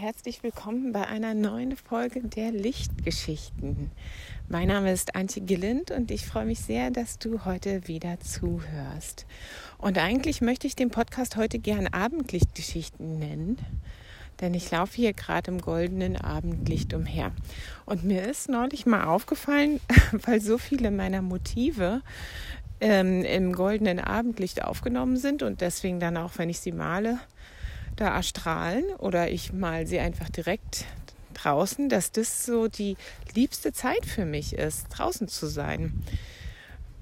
Herzlich willkommen bei einer neuen Folge der Lichtgeschichten. Mein Name ist Antje Gillind und ich freue mich sehr, dass du heute wieder zuhörst. Und eigentlich möchte ich den Podcast heute gern Abendlichtgeschichten nennen, denn ich laufe hier gerade im goldenen Abendlicht umher. Und mir ist neulich mal aufgefallen, weil so viele meiner Motive ähm, im goldenen Abendlicht aufgenommen sind und deswegen dann auch, wenn ich sie male, da erstrahlen oder ich mal sie einfach direkt draußen, dass das so die liebste Zeit für mich ist, draußen zu sein.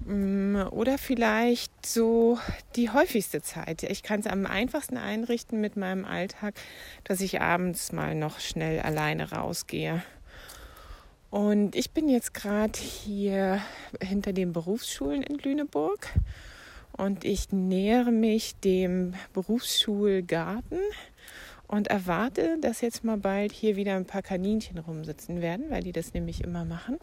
Mm, oder vielleicht so die häufigste Zeit. Ich kann es am einfachsten einrichten mit meinem Alltag, dass ich abends mal noch schnell alleine rausgehe. Und ich bin jetzt gerade hier hinter den Berufsschulen in Lüneburg und ich nähere mich dem Berufsschulgarten und erwarte, dass jetzt mal bald hier wieder ein paar Kaninchen rumsitzen werden, weil die das nämlich immer machen.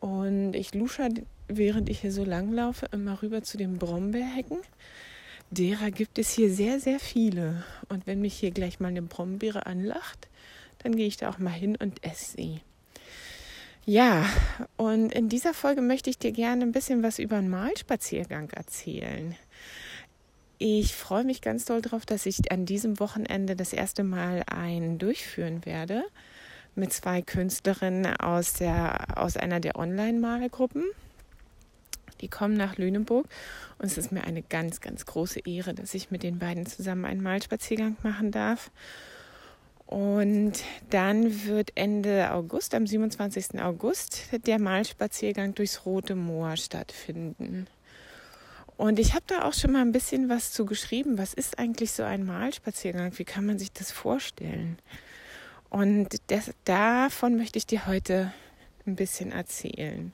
Und ich lusche, während ich hier so langlaufe, immer rüber zu den Brombeerhecken. Derer gibt es hier sehr, sehr viele. Und wenn mich hier gleich mal eine Brombeere anlacht, dann gehe ich da auch mal hin und esse sie. Ja, und in dieser Folge möchte ich dir gerne ein bisschen was über einen Malspaziergang erzählen. Ich freue mich ganz doll darauf, dass ich an diesem Wochenende das erste Mal einen durchführen werde mit zwei Künstlerinnen aus, der, aus einer der Online-Malgruppen. Die kommen nach Lüneburg und es ist mir eine ganz, ganz große Ehre, dass ich mit den beiden zusammen einen Malspaziergang machen darf. Und dann wird Ende August, am 27. August, der Malspaziergang durchs Rote Moor stattfinden. Und ich habe da auch schon mal ein bisschen was zu geschrieben. Was ist eigentlich so ein Malspaziergang? Wie kann man sich das vorstellen? Und das, davon möchte ich dir heute ein bisschen erzählen.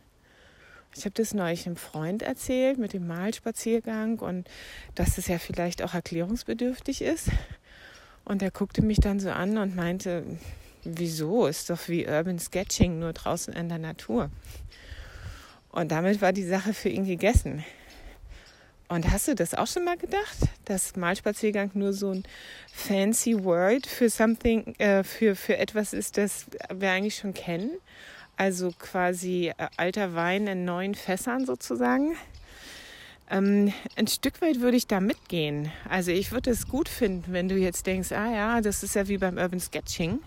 Ich habe das neulich einem Freund erzählt mit dem Malspaziergang und dass es ja vielleicht auch erklärungsbedürftig ist. Und er guckte mich dann so an und meinte, wieso? Ist doch wie Urban Sketching, nur draußen in der Natur. Und damit war die Sache für ihn gegessen. Und hast du das auch schon mal gedacht, dass Malspaziergang nur so ein fancy word für something, äh, für, für etwas ist, das wir eigentlich schon kennen? Also quasi äh, alter Wein in neuen Fässern sozusagen. Ähm, ein Stück weit würde ich da mitgehen. Also ich würde es gut finden, wenn du jetzt denkst, ah ja, das ist ja wie beim Urban Sketching,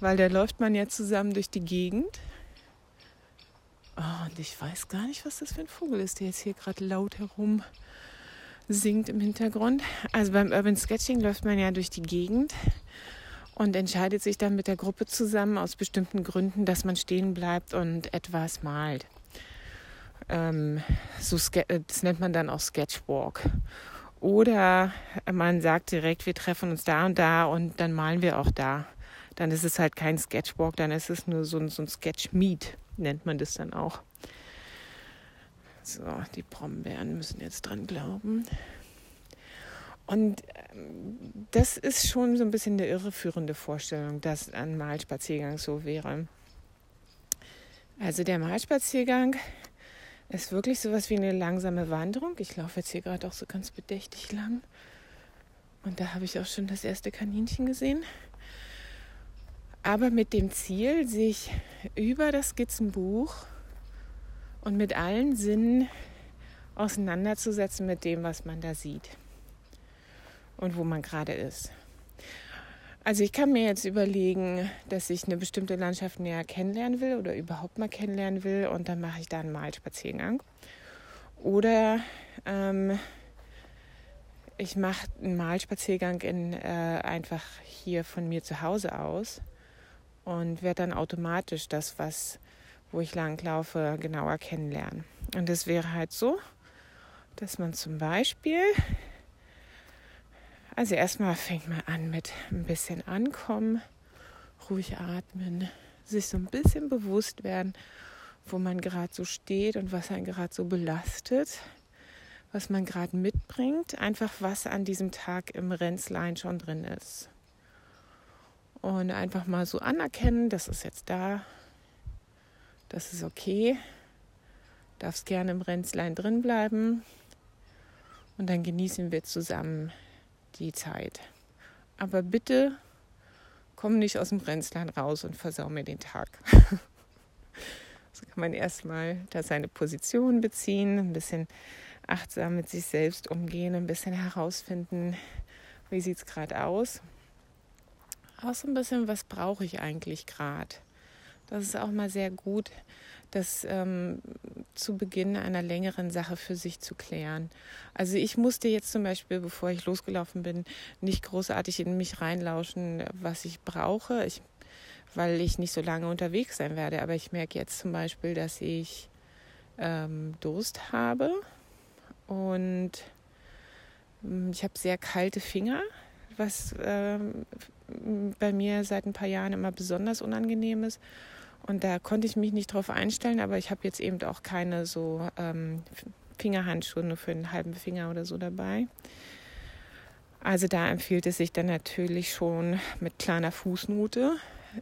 weil da läuft man ja zusammen durch die Gegend. Oh, und ich weiß gar nicht, was das für ein Vogel ist, der jetzt hier gerade laut herum singt im Hintergrund. Also beim Urban Sketching läuft man ja durch die Gegend und entscheidet sich dann mit der Gruppe zusammen aus bestimmten Gründen, dass man stehen bleibt und etwas malt. Ähm, so äh, das nennt man dann auch Sketchwalk. Oder man sagt direkt, wir treffen uns da und da und dann malen wir auch da. Dann ist es halt kein Sketchwalk, dann ist es nur so ein, so ein Sketch-Meet, nennt man das dann auch. So, die Brombeeren müssen jetzt dran glauben. Und ähm, das ist schon so ein bisschen eine irreführende Vorstellung, dass ein Malspaziergang so wäre. Also der Malspaziergang ist wirklich sowas wie eine langsame Wanderung. Ich laufe jetzt hier gerade auch so ganz bedächtig lang. Und da habe ich auch schon das erste Kaninchen gesehen. Aber mit dem Ziel, sich über das Skizzenbuch und mit allen Sinnen auseinanderzusetzen mit dem, was man da sieht und wo man gerade ist. Also ich kann mir jetzt überlegen, dass ich eine bestimmte Landschaft näher kennenlernen will oder überhaupt mal kennenlernen will und dann mache ich da einen Malspaziergang. Oder ähm, ich mache einen Malspaziergang in, äh, einfach hier von mir zu Hause aus und werde dann automatisch das, was, wo ich langlaufe, genauer kennenlernen. Und das wäre halt so, dass man zum Beispiel also erstmal fängt man an mit ein bisschen ankommen, ruhig atmen, sich so ein bisschen bewusst werden, wo man gerade so steht und was einen gerade so belastet, was man gerade mitbringt, einfach was an diesem Tag im Renzlein schon drin ist. Und einfach mal so anerkennen, das ist jetzt da, das ist okay, darfst gerne im Renzlein drin bleiben und dann genießen wir zusammen die Zeit. Aber bitte komme nicht aus dem Brenzland raus und versau mir den Tag. so kann man erstmal da seine Position beziehen, ein bisschen achtsam mit sich selbst umgehen, ein bisschen herausfinden, wie sieht es gerade aus. Auch so ein bisschen, was brauche ich eigentlich gerade. Das ist auch mal sehr gut, das ähm, zu Beginn einer längeren Sache für sich zu klären. Also ich musste jetzt zum Beispiel, bevor ich losgelaufen bin, nicht großartig in mich reinlauschen, was ich brauche, ich, weil ich nicht so lange unterwegs sein werde. Aber ich merke jetzt zum Beispiel, dass ich ähm, Durst habe und ähm, ich habe sehr kalte Finger, was ähm, bei mir seit ein paar Jahren immer besonders unangenehm ist. Und da konnte ich mich nicht drauf einstellen, aber ich habe jetzt eben auch keine so ähm, Fingerhandschuhe nur für einen halben Finger oder so dabei. Also da empfiehlt es sich dann natürlich schon mit kleiner Fußnote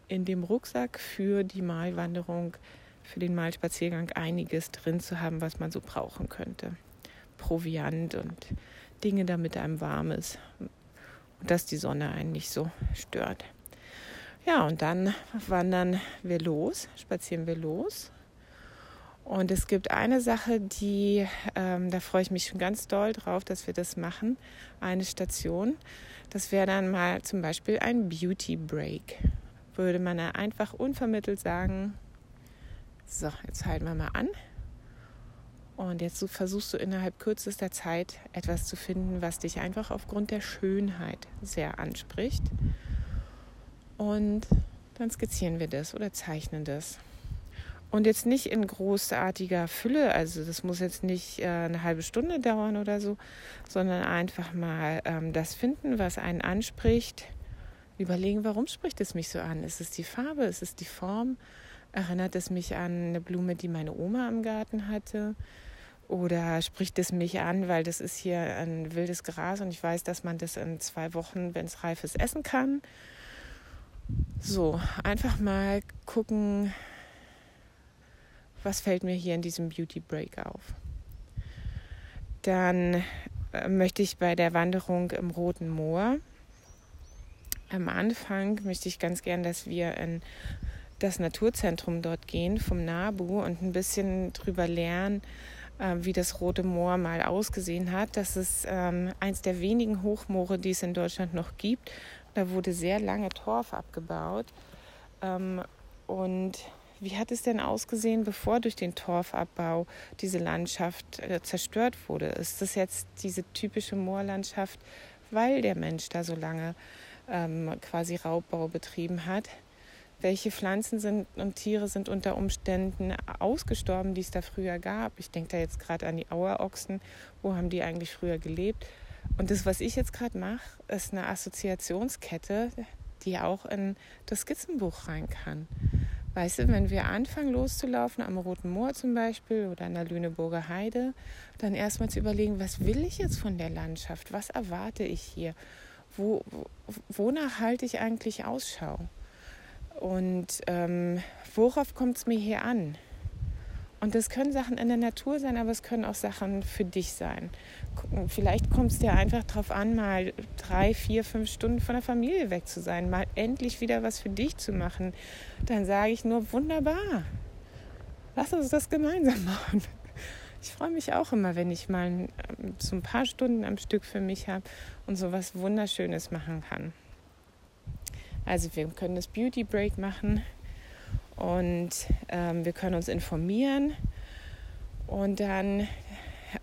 in dem Rucksack für die Malwanderung, für den Malspaziergang einiges drin zu haben, was man so brauchen könnte. Proviant und Dinge, damit einem warm ist und dass die Sonne einen nicht so stört. Ja, und dann wandern wir los, spazieren wir los. Und es gibt eine Sache, die, ähm, da freue ich mich schon ganz doll drauf, dass wir das machen. Eine Station. Das wäre dann mal zum Beispiel ein Beauty Break. Würde man einfach unvermittelt sagen, so, jetzt halten wir mal an. Und jetzt versuchst du innerhalb kürzester Zeit etwas zu finden, was dich einfach aufgrund der Schönheit sehr anspricht. Und dann skizzieren wir das oder zeichnen das. Und jetzt nicht in großartiger Fülle, also das muss jetzt nicht äh, eine halbe Stunde dauern oder so, sondern einfach mal ähm, das finden, was einen anspricht. Überlegen, warum spricht es mich so an? Ist es die Farbe? Ist es die Form? Erinnert es mich an eine Blume, die meine Oma im Garten hatte? Oder spricht es mich an, weil das ist hier ein wildes Gras und ich weiß, dass man das in zwei Wochen, wenn es reif ist, essen kann? So, einfach mal gucken, was fällt mir hier in diesem Beauty Break auf. Dann äh, möchte ich bei der Wanderung im Roten Moor am Anfang möchte ich ganz gern, dass wir in das Naturzentrum dort gehen vom NABU und ein bisschen drüber lernen, äh, wie das Rote Moor mal ausgesehen hat. Das ist ähm, eins der wenigen Hochmoore, die es in Deutschland noch gibt da wurde sehr lange Torf abgebaut. Ähm, und wie hat es denn ausgesehen, bevor durch den Torfabbau diese Landschaft äh, zerstört wurde? Ist das jetzt diese typische Moorlandschaft, weil der Mensch da so lange ähm, quasi Raubbau betrieben hat? Welche Pflanzen sind und Tiere sind unter Umständen ausgestorben, die es da früher gab? Ich denke da jetzt gerade an die Auerochsen. Wo haben die eigentlich früher gelebt? Und das, was ich jetzt gerade mache, ist eine Assoziationskette, die auch in das Skizzenbuch rein kann. Weißt du, wenn wir anfangen loszulaufen, am Roten Moor zum Beispiel oder an der Lüneburger Heide, dann erstmal zu überlegen, was will ich jetzt von der Landschaft? Was erwarte ich hier? Wo, wonach halte ich eigentlich Ausschau? Und ähm, worauf kommt es mir hier an? Und das können Sachen in der Natur sein, aber es können auch Sachen für dich sein. Vielleicht kommt es dir einfach darauf an, mal drei, vier, fünf Stunden von der Familie weg zu sein, mal endlich wieder was für dich zu machen. Dann sage ich nur, wunderbar. Lass uns das gemeinsam machen. Ich freue mich auch immer, wenn ich mal ähm, so ein paar Stunden am Stück für mich habe und so was Wunderschönes machen kann. Also wir können das Beauty Break machen und ähm, wir können uns informieren und dann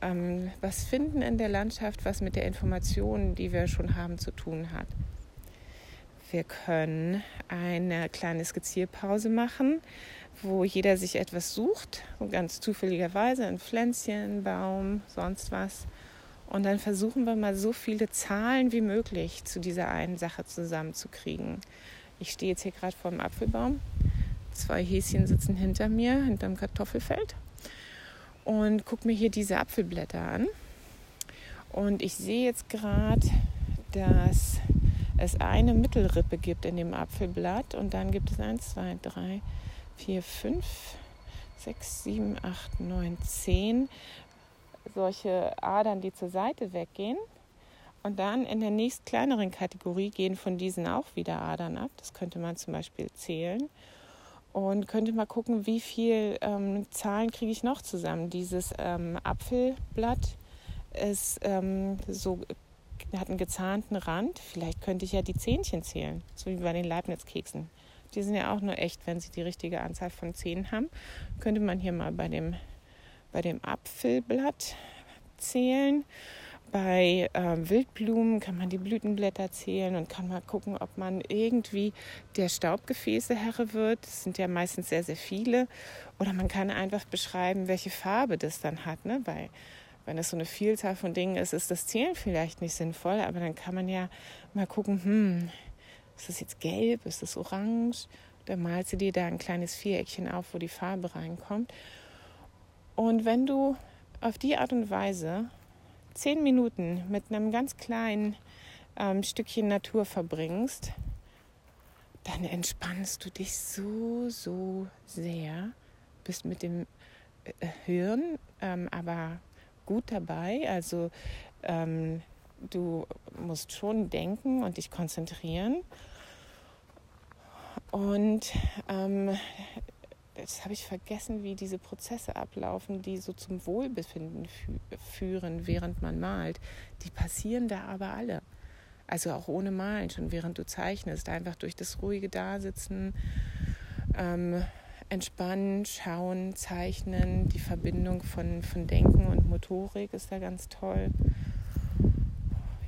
ähm, was finden in der Landschaft, was mit der Information, die wir schon haben, zu tun hat. Wir können eine kleine Skizzierpause machen, wo jeder sich etwas sucht, ganz zufälligerweise ein Pflänzchen, Baum, sonst was. Und dann versuchen wir mal so viele Zahlen wie möglich zu dieser einen Sache zusammenzukriegen. Ich stehe jetzt hier gerade vor dem Apfelbaum Zwei Häschen sitzen hinter mir, hinterm Kartoffelfeld und gucke mir hier diese Apfelblätter an. Und ich sehe jetzt gerade, dass es eine Mittelrippe gibt in dem Apfelblatt und dann gibt es 1, 2, 3, 4, 5, 6, 7, 8, 9, 10 solche Adern, die zur Seite weggehen. Und dann in der nächst kleineren Kategorie gehen von diesen auch wieder Adern ab. Das könnte man zum Beispiel zählen. Und könnte mal gucken, wie viel ähm, Zahlen kriege ich noch zusammen. Dieses ähm, Apfelblatt ist ähm, so hat einen gezahnten Rand. Vielleicht könnte ich ja die Zähnchen zählen, so wie bei den Leibniz-Keksen. Die sind ja auch nur echt, wenn sie die richtige Anzahl von Zähnen haben. Könnte man hier mal bei dem, bei dem Apfelblatt zählen. Bei äh, Wildblumen kann man die Blütenblätter zählen und kann mal gucken, ob man irgendwie der Staubgefäße Herre wird. Das sind ja meistens sehr, sehr viele. Oder man kann einfach beschreiben, welche Farbe das dann hat. Ne? Bei, wenn es so eine Vielzahl von Dingen ist, ist das Zählen vielleicht nicht sinnvoll, aber dann kann man ja mal gucken, hm, ist das jetzt gelb, ist das orange? Dann malst du dir da ein kleines Viereckchen auf, wo die Farbe reinkommt. Und wenn du auf die Art und Weise zehn Minuten mit einem ganz kleinen ähm, Stückchen Natur verbringst, dann entspannst du dich so, so sehr, bist mit dem äh, Hirn ähm, aber gut dabei. Also ähm, du musst schon denken und dich konzentrieren. Und ähm, jetzt habe ich vergessen, wie diese Prozesse ablaufen, die so zum Wohlbefinden fü führen, während man malt. Die passieren da aber alle. Also auch ohne Malen, schon während du zeichnest, einfach durch das ruhige Dasitzen, ähm, entspannen, schauen, zeichnen. Die Verbindung von, von Denken und Motorik ist da ganz toll.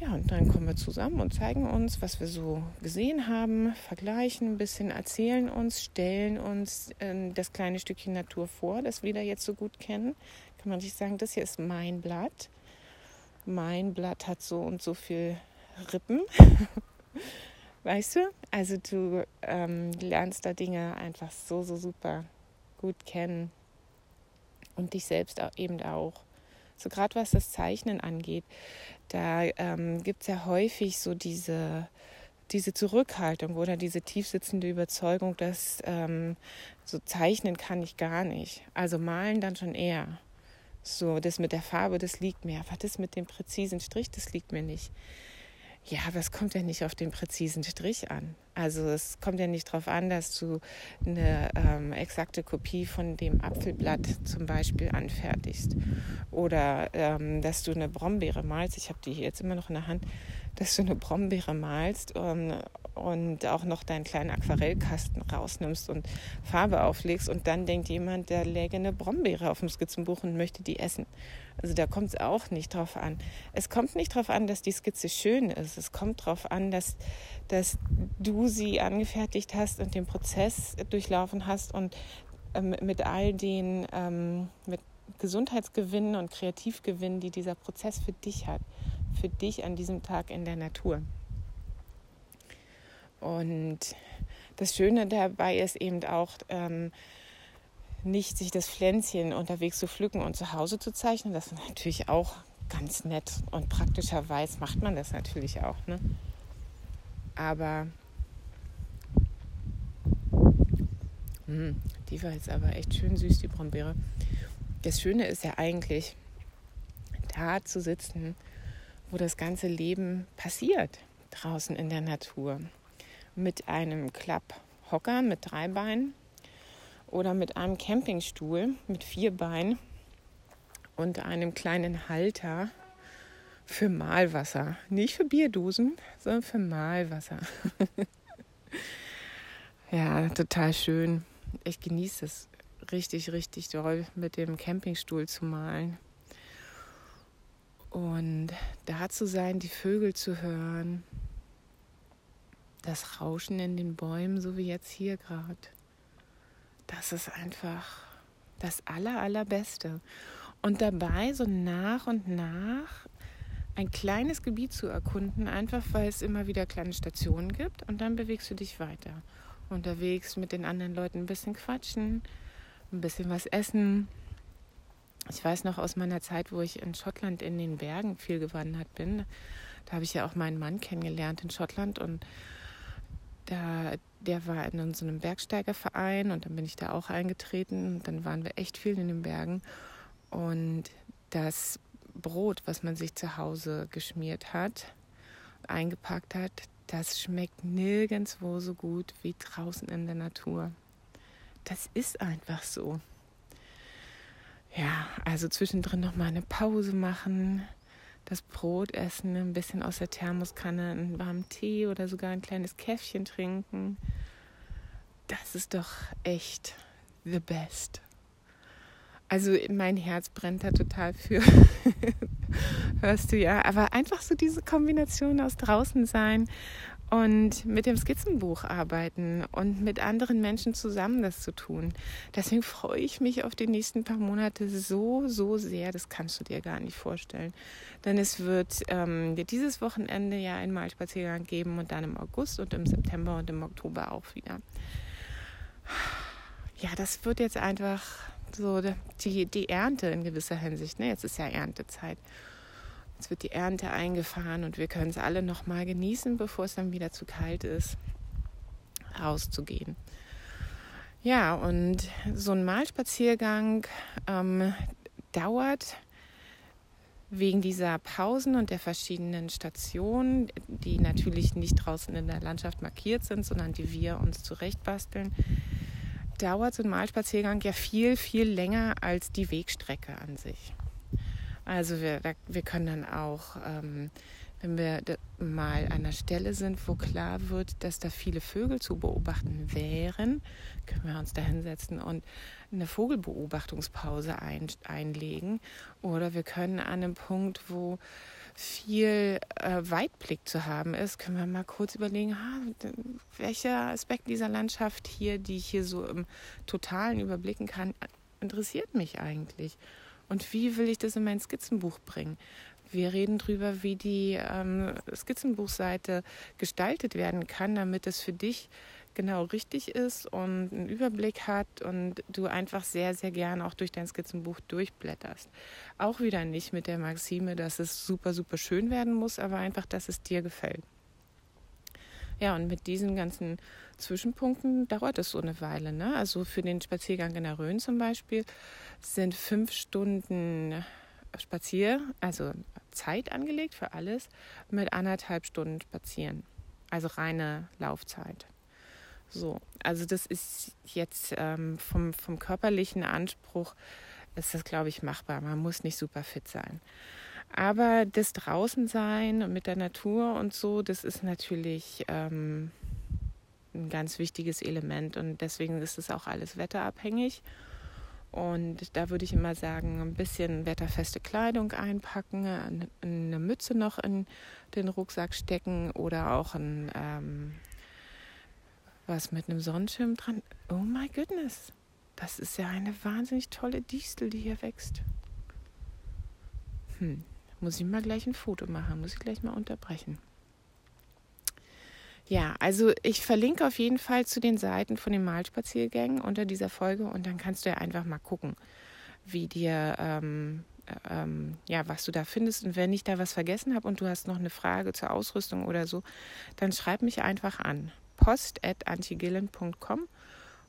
Ja, und dann kommen wir zusammen und zeigen uns, was wir so gesehen haben, vergleichen ein bisschen, erzählen uns, stellen uns äh, das kleine Stückchen Natur vor, das wir da jetzt so gut kennen. Kann man sich sagen, das hier ist mein Blatt. Mein Blatt hat so und so viel Rippen. weißt du? Also du ähm, lernst da Dinge einfach so, so super gut kennen und dich selbst auch, eben auch. So gerade was das Zeichnen angeht, da ähm, gibt es ja häufig so diese, diese Zurückhaltung oder diese tiefsitzende Überzeugung, dass ähm, so zeichnen kann ich gar nicht. Also malen dann schon eher. So, das mit der Farbe, das liegt mir. Aber das mit dem präzisen Strich, das liegt mir nicht. Ja, aber es kommt ja nicht auf den präzisen Strich an. Also es kommt ja nicht darauf an, dass du eine ähm, exakte Kopie von dem Apfelblatt zum Beispiel anfertigst oder ähm, dass du eine Brombeere malst. Ich habe die hier jetzt immer noch in der Hand, dass du eine Brombeere malst und, und auch noch deinen kleinen Aquarellkasten rausnimmst und Farbe auflegst und dann denkt jemand, der läge eine Brombeere auf dem Skizzenbuch und möchte die essen. Also da kommt es auch nicht drauf an. Es kommt nicht drauf an, dass die Skizze schön ist. Es kommt drauf an, dass, dass du sie angefertigt hast und den Prozess durchlaufen hast und ähm, mit all den ähm, mit Gesundheitsgewinnen und Kreativgewinnen, die dieser Prozess für dich hat, für dich an diesem Tag in der Natur. Und das Schöne dabei ist eben auch, ähm, nicht sich das Pflänzchen unterwegs zu pflücken und zu Hause zu zeichnen. Das ist natürlich auch ganz nett und praktischerweise macht man das natürlich auch. Ne? Aber mh, hm, die war jetzt aber echt schön süß, die Brombeere. Das Schöne ist ja eigentlich, da zu sitzen, wo das ganze Leben passiert, draußen in der Natur. Mit einem Klapphocker mit drei Beinen oder mit einem Campingstuhl mit vier Beinen und einem kleinen Halter für Mahlwasser. Nicht für Bierdosen, sondern für Mahlwasser. ja, total schön. Ich genieße es richtig, richtig doll, mit dem Campingstuhl zu malen. Und da zu sein, die Vögel zu hören, das Rauschen in den Bäumen, so wie jetzt hier gerade das ist einfach das Aller, Allerbeste. Und dabei so nach und nach ein kleines Gebiet zu erkunden, einfach weil es immer wieder kleine Stationen gibt und dann bewegst du dich weiter. Unterwegs mit den anderen Leuten ein bisschen quatschen, ein bisschen was essen. Ich weiß noch aus meiner Zeit, wo ich in Schottland in den Bergen viel gewandert bin, da habe ich ja auch meinen Mann kennengelernt in Schottland und da, der war in so einem Bergsteigerverein und dann bin ich da auch eingetreten. Dann waren wir echt viel in den Bergen. Und das Brot, was man sich zu Hause geschmiert hat, eingepackt hat, das schmeckt nirgendwo so gut wie draußen in der Natur. Das ist einfach so. Ja, also zwischendrin noch mal eine Pause machen, das Brot essen, ein bisschen aus der Thermoskanne einen warmen Tee oder sogar ein kleines Käffchen trinken. Das ist doch echt the best. Also mein Herz brennt da total für. Hörst du ja. Aber einfach so diese Kombination aus draußen sein und mit dem Skizzenbuch arbeiten und mit anderen Menschen zusammen das zu tun. Deswegen freue ich mich auf die nächsten paar Monate so, so sehr. Das kannst du dir gar nicht vorstellen. Denn es wird ähm, dieses Wochenende ja einen Malspaziergang geben und dann im August und im September und im Oktober auch wieder. Ja, das wird jetzt einfach so die, die Ernte in gewisser Hinsicht. Ne? Jetzt ist ja Erntezeit. Jetzt wird die Ernte eingefahren und wir können es alle noch mal genießen, bevor es dann wieder zu kalt ist, rauszugehen. Ja, und so ein Malspaziergang ähm, dauert wegen dieser Pausen und der verschiedenen Stationen, die natürlich nicht draußen in der Landschaft markiert sind, sondern die wir uns zurechtbasteln, dauert so ein Malspaziergang ja viel, viel länger als die Wegstrecke an sich. Also wir, wir können dann auch, ähm, wenn wir mal an einer Stelle sind, wo klar wird, dass da viele Vögel zu beobachten wären, können wir uns da hinsetzen und eine Vogelbeobachtungspause ein, einlegen. Oder wir können an einem Punkt, wo viel äh, Weitblick zu haben ist, können wir mal kurz überlegen, ha, welcher Aspekt dieser Landschaft hier, die ich hier so im Totalen überblicken kann, interessiert mich eigentlich. Und wie will ich das in mein Skizzenbuch bringen? Wir reden darüber, wie die ähm, Skizzenbuchseite gestaltet werden kann, damit es für dich genau richtig ist und einen Überblick hat und du einfach sehr, sehr gern auch durch dein Skizzenbuch durchblätterst. Auch wieder nicht mit der Maxime, dass es super, super schön werden muss, aber einfach, dass es dir gefällt. Ja, und mit diesen ganzen Zwischenpunkten dauert es so eine Weile. Ne? Also für den Spaziergang in der Rhön zum Beispiel sind fünf Stunden Spazier, also Zeit angelegt für alles, mit anderthalb Stunden spazieren. Also reine Laufzeit. So, also das ist jetzt ähm, vom, vom körperlichen Anspruch, ist das, glaube ich, machbar. Man muss nicht super fit sein. Aber das Draußensein und mit der Natur und so, das ist natürlich ähm, ein ganz wichtiges Element und deswegen ist es auch alles wetterabhängig. Und da würde ich immer sagen, ein bisschen wetterfeste Kleidung einpacken, eine Mütze noch in den Rucksack stecken oder auch ein ähm, was mit einem Sonnenschirm dran. Oh my goodness. Das ist ja eine wahnsinnig tolle Distel, die hier wächst. Hm, muss ich mal gleich ein Foto machen, muss ich gleich mal unterbrechen. Ja, also ich verlinke auf jeden Fall zu den Seiten von den Malspaziergängen unter dieser Folge und dann kannst du ja einfach mal gucken, wie dir, ähm, ähm, ja, was du da findest. Und wenn ich da was vergessen habe und du hast noch eine Frage zur Ausrüstung oder so, dann schreib mich einfach an post.antigillen.com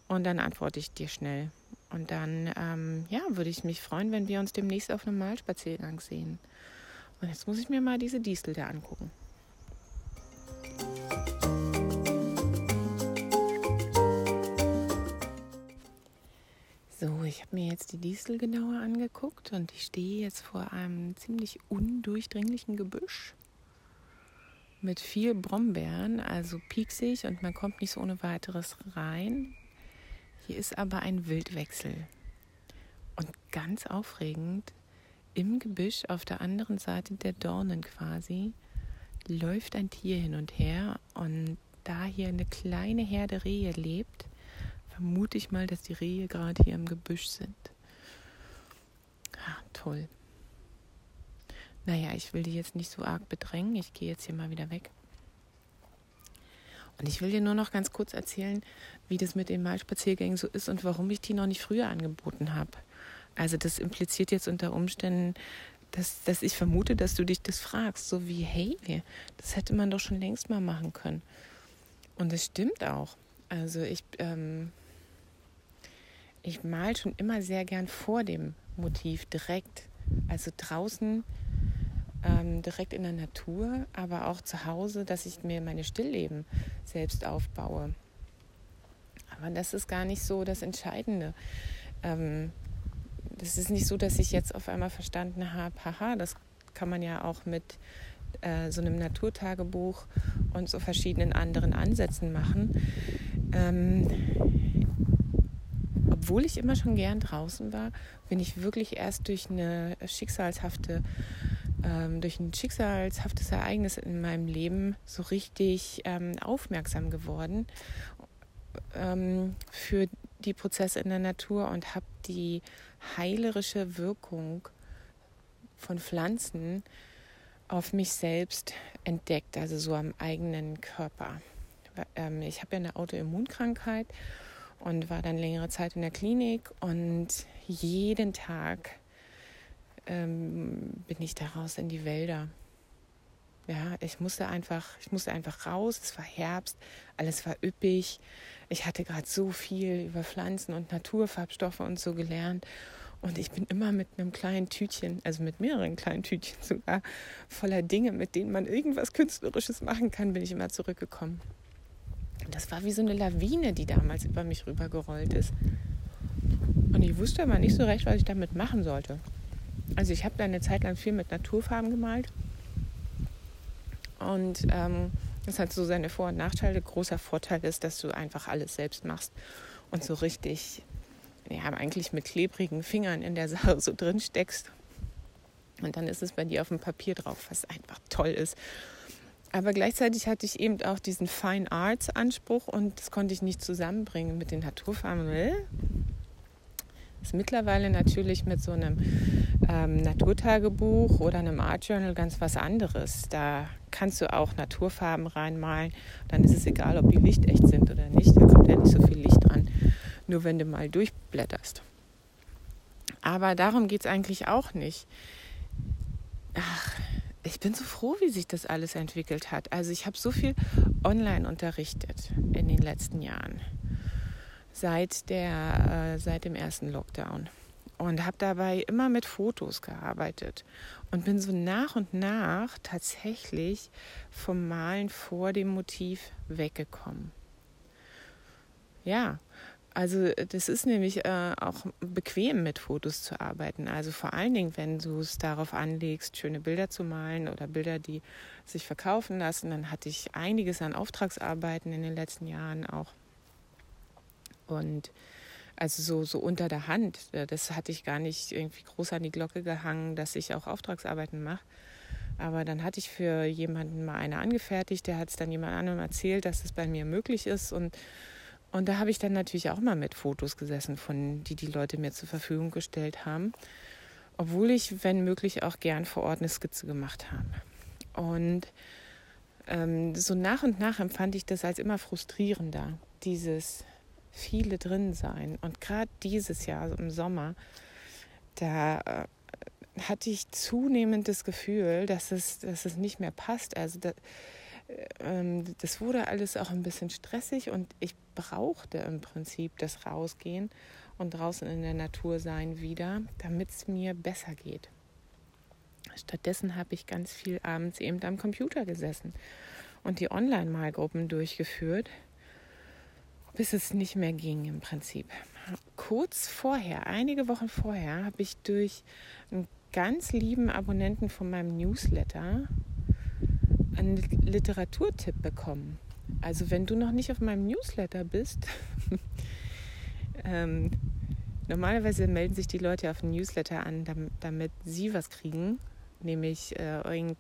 und dann antworte ich dir schnell. Und dann ähm, ja, würde ich mich freuen, wenn wir uns demnächst auf einem Malspaziergang sehen. Und jetzt muss ich mir mal diese Distel da angucken. So, ich habe mir jetzt die Distel genauer angeguckt und ich stehe jetzt vor einem ziemlich undurchdringlichen Gebüsch mit viel Brombeeren, also pieksig und man kommt nicht so ohne weiteres rein. Hier ist aber ein Wildwechsel. Und ganz aufregend, im Gebüsch auf der anderen Seite der Dornen quasi läuft ein Tier hin und her und da hier eine kleine Herde Rehe lebt, vermute ich mal, dass die Rehe gerade hier im Gebüsch sind. Ah, toll. Naja, ich will die jetzt nicht so arg bedrängen. Ich gehe jetzt hier mal wieder weg. Und ich will dir nur noch ganz kurz erzählen, wie das mit den Malspaziergängen so ist und warum ich die noch nicht früher angeboten habe. Also das impliziert jetzt unter Umständen, dass, dass ich vermute, dass du dich das fragst. So wie, hey, das hätte man doch schon längst mal machen können. Und das stimmt auch. Also ich, ähm, ich mal schon immer sehr gern vor dem Motiv direkt. Also draußen ähm, direkt in der Natur, aber auch zu Hause, dass ich mir meine Stillleben selbst aufbaue. Aber das ist gar nicht so das Entscheidende. Ähm, das ist nicht so, dass ich jetzt auf einmal verstanden habe, haha, das kann man ja auch mit äh, so einem Naturtagebuch und so verschiedenen anderen Ansätzen machen. Ähm, obwohl ich immer schon gern draußen war, bin ich wirklich erst durch eine schicksalshafte ähm, durch ein schicksalshaftes Ereignis in meinem Leben so richtig ähm, aufmerksam geworden ähm, für die Prozesse in der Natur und habe die heilerische Wirkung von Pflanzen auf mich selbst entdeckt, also so am eigenen Körper. Ähm, ich habe ja eine Autoimmunkrankheit und war dann längere Zeit in der Klinik und jeden Tag ähm, bin ich daraus in die Wälder. Ja, ich musste einfach, ich musste einfach raus. Es war Herbst, alles war üppig. Ich hatte gerade so viel über Pflanzen und Naturfarbstoffe und so gelernt. Und ich bin immer mit einem kleinen Tütchen, also mit mehreren kleinen Tütchen sogar, voller Dinge, mit denen man irgendwas Künstlerisches machen kann, bin ich immer zurückgekommen. Und das war wie so eine Lawine, die damals über mich rübergerollt ist. Und ich wusste aber nicht so recht, was ich damit machen sollte. Also ich habe da eine Zeit lang viel mit Naturfarben gemalt. Und ähm, das hat so seine Vor- und Nachteile. Großer Vorteil ist, dass du einfach alles selbst machst und so richtig, ja, eigentlich mit klebrigen Fingern in der Sache so drin steckst. Und dann ist es bei dir auf dem Papier drauf, was einfach toll ist. Aber gleichzeitig hatte ich eben auch diesen Fine Arts Anspruch und das konnte ich nicht zusammenbringen mit den Naturfarben ist mittlerweile natürlich mit so einem ähm, Naturtagebuch oder einem Art Journal ganz was anderes. Da kannst du auch Naturfarben reinmalen. Dann ist es egal, ob die lichtecht sind oder nicht. Da kommt ja nicht so viel Licht dran. Nur wenn du mal durchblätterst. Aber darum geht es eigentlich auch nicht. Ach, ich bin so froh, wie sich das alles entwickelt hat. Also ich habe so viel online unterrichtet in den letzten Jahren seit, der, äh, seit dem ersten Lockdown und habe dabei immer mit Fotos gearbeitet und bin so nach und nach tatsächlich vom Malen vor dem Motiv weggekommen. Ja, also das ist nämlich äh, auch bequem mit Fotos zu arbeiten. Also vor allen Dingen, wenn du es darauf anlegst, schöne Bilder zu malen oder Bilder, die sich verkaufen lassen, dann hatte ich einiges an Auftragsarbeiten in den letzten Jahren auch und also so, so unter der Hand, äh, das hatte ich gar nicht irgendwie groß an die Glocke gehangen, dass ich auch Auftragsarbeiten mache. Aber dann hatte ich für jemanden mal eine angefertigt, der hat es dann jemand anderem erzählt, dass es bei mir möglich ist. Und, und da habe ich dann natürlich auch mal mit Fotos gesessen, von die die Leute mir zur Verfügung gestellt haben. Obwohl ich, wenn möglich, auch gern vor Ort eine Skizze gemacht habe. Und ähm, so nach und nach empfand ich das als immer frustrierender, dieses viele drin sein. Und gerade dieses Jahr, also im Sommer, da äh, hatte ich zunehmend das Gefühl, dass es, dass es nicht mehr passt. Also da, äh, das wurde alles auch ein bisschen stressig und ich brauchte im Prinzip das Rausgehen und draußen in der Natur sein wieder, damit es mir besser geht. Stattdessen habe ich ganz viel abends eben am Computer gesessen und die Online-Malgruppen durchgeführt bis es nicht mehr ging im Prinzip. Kurz vorher, einige Wochen vorher, habe ich durch einen ganz lieben Abonnenten von meinem Newsletter einen Literaturtipp bekommen. Also wenn du noch nicht auf meinem Newsletter bist, ähm, normalerweise melden sich die Leute auf den Newsletter an, damit, damit sie was kriegen, nämlich äh, irgendein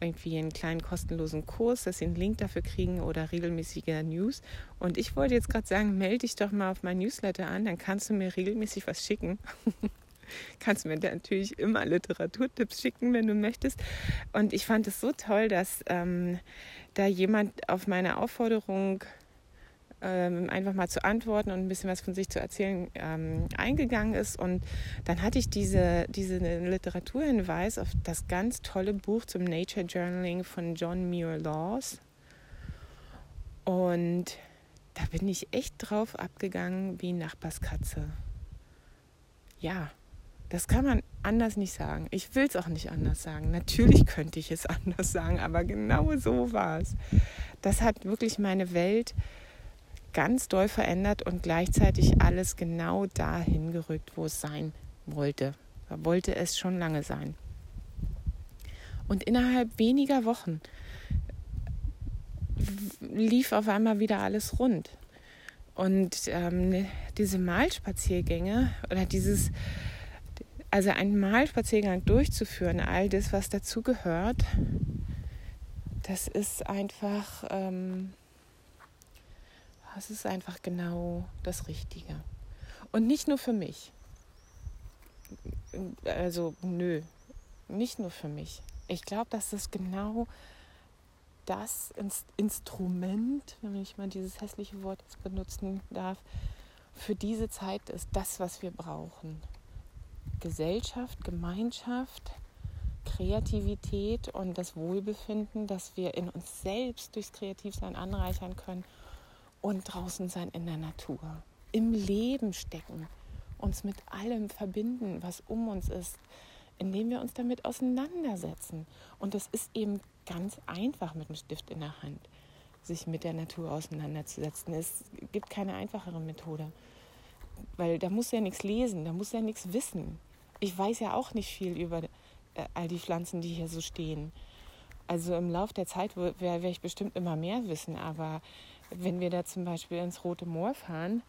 irgendwie einen kleinen kostenlosen Kurs, dass sie einen Link dafür kriegen oder regelmäßige News. Und ich wollte jetzt gerade sagen, melde dich doch mal auf mein Newsletter an, dann kannst du mir regelmäßig was schicken. kannst du mir natürlich immer Literaturtipps schicken, wenn du möchtest. Und ich fand es so toll, dass ähm, da jemand auf meine Aufforderung ähm, einfach mal zu antworten und ein bisschen was von sich zu erzählen ähm, eingegangen ist. Und dann hatte ich diese, diese Literaturhinweis auf das ganz tolle Buch zum Nature Journaling von John Muir Laws. Und da bin ich echt drauf abgegangen wie Nachbarskatze. Ja, das kann man anders nicht sagen. Ich will es auch nicht anders sagen. Natürlich könnte ich es anders sagen, aber genau so war es. Das hat wirklich meine Welt ganz doll verändert und gleichzeitig alles genau dahin gerückt, wo es sein wollte. Da wollte es schon lange sein. Und innerhalb weniger Wochen lief auf einmal wieder alles rund. Und ähm, diese Malspaziergänge oder dieses, also einen Malspaziergang durchzuführen, all das, was dazu gehört, das ist einfach, ähm, das ist einfach genau das Richtige. Und nicht nur für mich. Also, nö, nicht nur für mich. Ich glaube, dass das genau das Instrument, wenn ich mal dieses hässliche Wort benutzen darf, für diese Zeit ist das, was wir brauchen. Gesellschaft, Gemeinschaft, Kreativität und das Wohlbefinden, dass wir in uns selbst durchs Kreativsein anreichern können und draußen sein in der Natur. Im Leben stecken, uns mit allem verbinden, was um uns ist, indem wir uns damit auseinandersetzen. Und das ist eben ganz einfach mit einem Stift in der Hand, sich mit der Natur auseinanderzusetzen. Es gibt keine einfachere Methode, weil da muss ja nichts lesen, da muss ja nichts wissen. Ich weiß ja auch nicht viel über äh, all die Pflanzen, die hier so stehen. Also im Laufe der Zeit werde ich bestimmt immer mehr wissen, aber wenn wir da zum Beispiel ins Rote Moor fahren,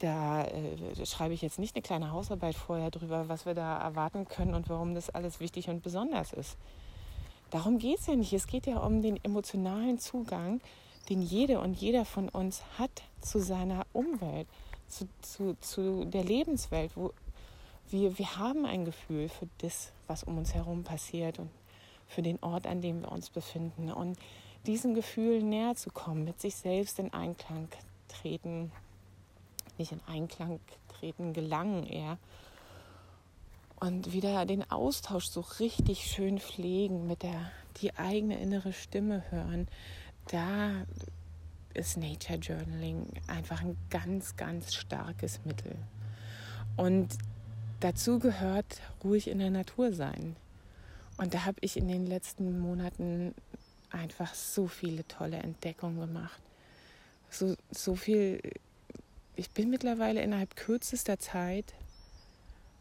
da äh, schreibe ich jetzt nicht eine kleine Hausarbeit vorher drüber, was wir da erwarten können und warum das alles wichtig und besonders ist. Darum geht es ja nicht. Es geht ja um den emotionalen Zugang, den jede und jeder von uns hat zu seiner Umwelt, zu, zu, zu der Lebenswelt. Wo wir, wir haben ein Gefühl für das, was um uns herum passiert und für den Ort, an dem wir uns befinden. Und diesem Gefühl näher zu kommen, mit sich selbst in Einklang treten, nicht in Einklang treten, gelangen eher. Und wieder den Austausch so richtig schön pflegen, mit der die eigene innere Stimme hören. Da ist Nature Journaling einfach ein ganz, ganz starkes Mittel. Und dazu gehört ruhig in der Natur sein. Und da habe ich in den letzten Monaten einfach so viele tolle Entdeckungen gemacht. So, so viel ich bin mittlerweile innerhalb kürzester Zeit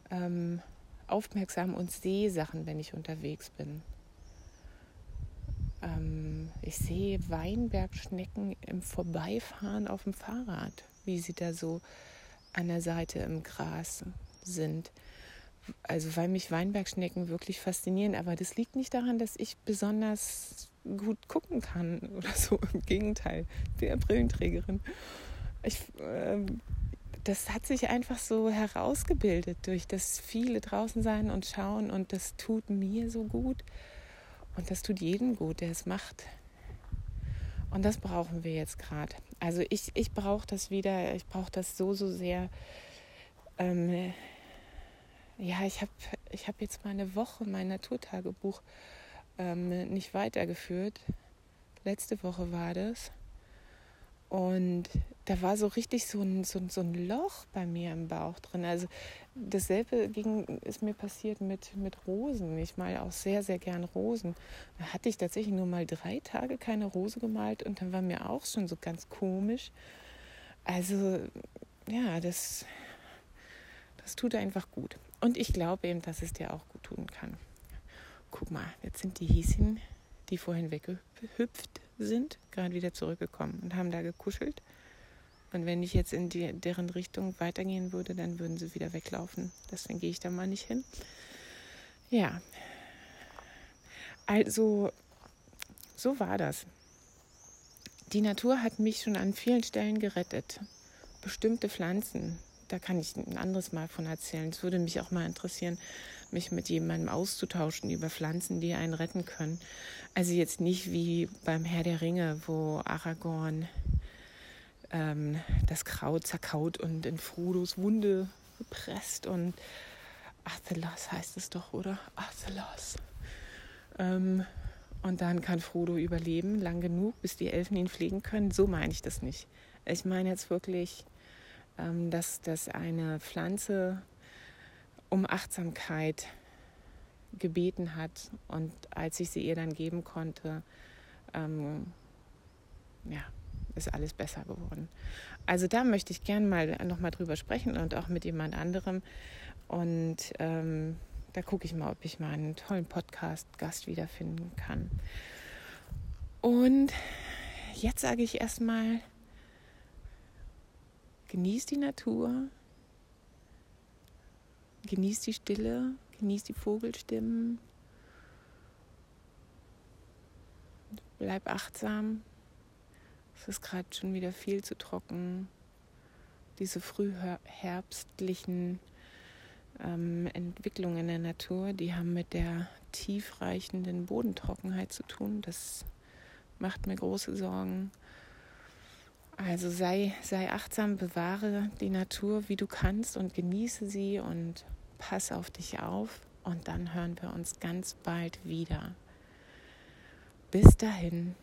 ähm, aufmerksam und sehe Sachen, wenn ich unterwegs bin. Ähm, ich sehe Weinbergschnecken im Vorbeifahren auf dem Fahrrad, wie sie da so an der Seite im Gras sind. Also weil mich Weinbergschnecken wirklich faszinieren, aber das liegt nicht daran, dass ich besonders gut gucken kann oder so. Im Gegenteil, ja Brillenträgerin ich, äh, das hat sich einfach so herausgebildet durch das viele draußen sein und schauen und das tut mir so gut und das tut jedem gut, der es macht. Und das brauchen wir jetzt gerade. Also ich, ich brauche das wieder, ich brauche das so, so sehr. Ähm, ja, ich habe ich hab jetzt mal eine Woche mein Naturtagebuch ähm, nicht weitergeführt. Letzte Woche war das. Und da war so richtig so ein, so, so ein Loch bei mir im Bauch drin. Also dasselbe ging, ist mir passiert mit, mit Rosen. Ich male auch sehr, sehr gern Rosen. Da hatte ich tatsächlich nur mal drei Tage keine Rose gemalt und dann war mir auch schon so ganz komisch. Also ja, das, das tut einfach gut. Und ich glaube eben, dass es dir auch gut tun kann. Guck mal, jetzt sind die Häschen, die vorhin weggehüpft sind, gerade wieder zurückgekommen und haben da gekuschelt. Und wenn ich jetzt in die, deren Richtung weitergehen würde, dann würden sie wieder weglaufen. Deswegen gehe ich da mal nicht hin. Ja. Also, so war das. Die Natur hat mich schon an vielen Stellen gerettet. Bestimmte Pflanzen, da kann ich ein anderes Mal von erzählen. Es würde mich auch mal interessieren, mich mit jemandem auszutauschen über Pflanzen, die einen retten können. Also jetzt nicht wie beim Herr der Ringe, wo Aragorn ähm, das Kraut zerkaut und in Frodos Wunde gepresst und Athelas heißt es doch, oder? Athelas. Ähm, und dann kann Frodo überleben, lang genug, bis die Elfen ihn pflegen können. So meine ich das nicht. Ich meine jetzt wirklich, dass, dass eine Pflanze um Achtsamkeit gebeten hat und als ich sie ihr dann geben konnte, ähm, ja, ist alles besser geworden. Also da möchte ich gerne mal nochmal drüber sprechen und auch mit jemand anderem. Und ähm, da gucke ich mal, ob ich mal einen tollen Podcast-Gast wiederfinden kann. Und jetzt sage ich erstmal, genieß die Natur, genieß die Stille, genieß die Vogelstimmen, bleib achtsam. Es ist gerade schon wieder viel zu trocken. Diese frühherbstlichen ähm, Entwicklungen in der Natur, die haben mit der tiefreichenden Bodentrockenheit zu tun. Das macht mir große Sorgen. Also sei, sei achtsam, bewahre die Natur, wie du kannst und genieße sie und pass auf dich auf. Und dann hören wir uns ganz bald wieder. Bis dahin.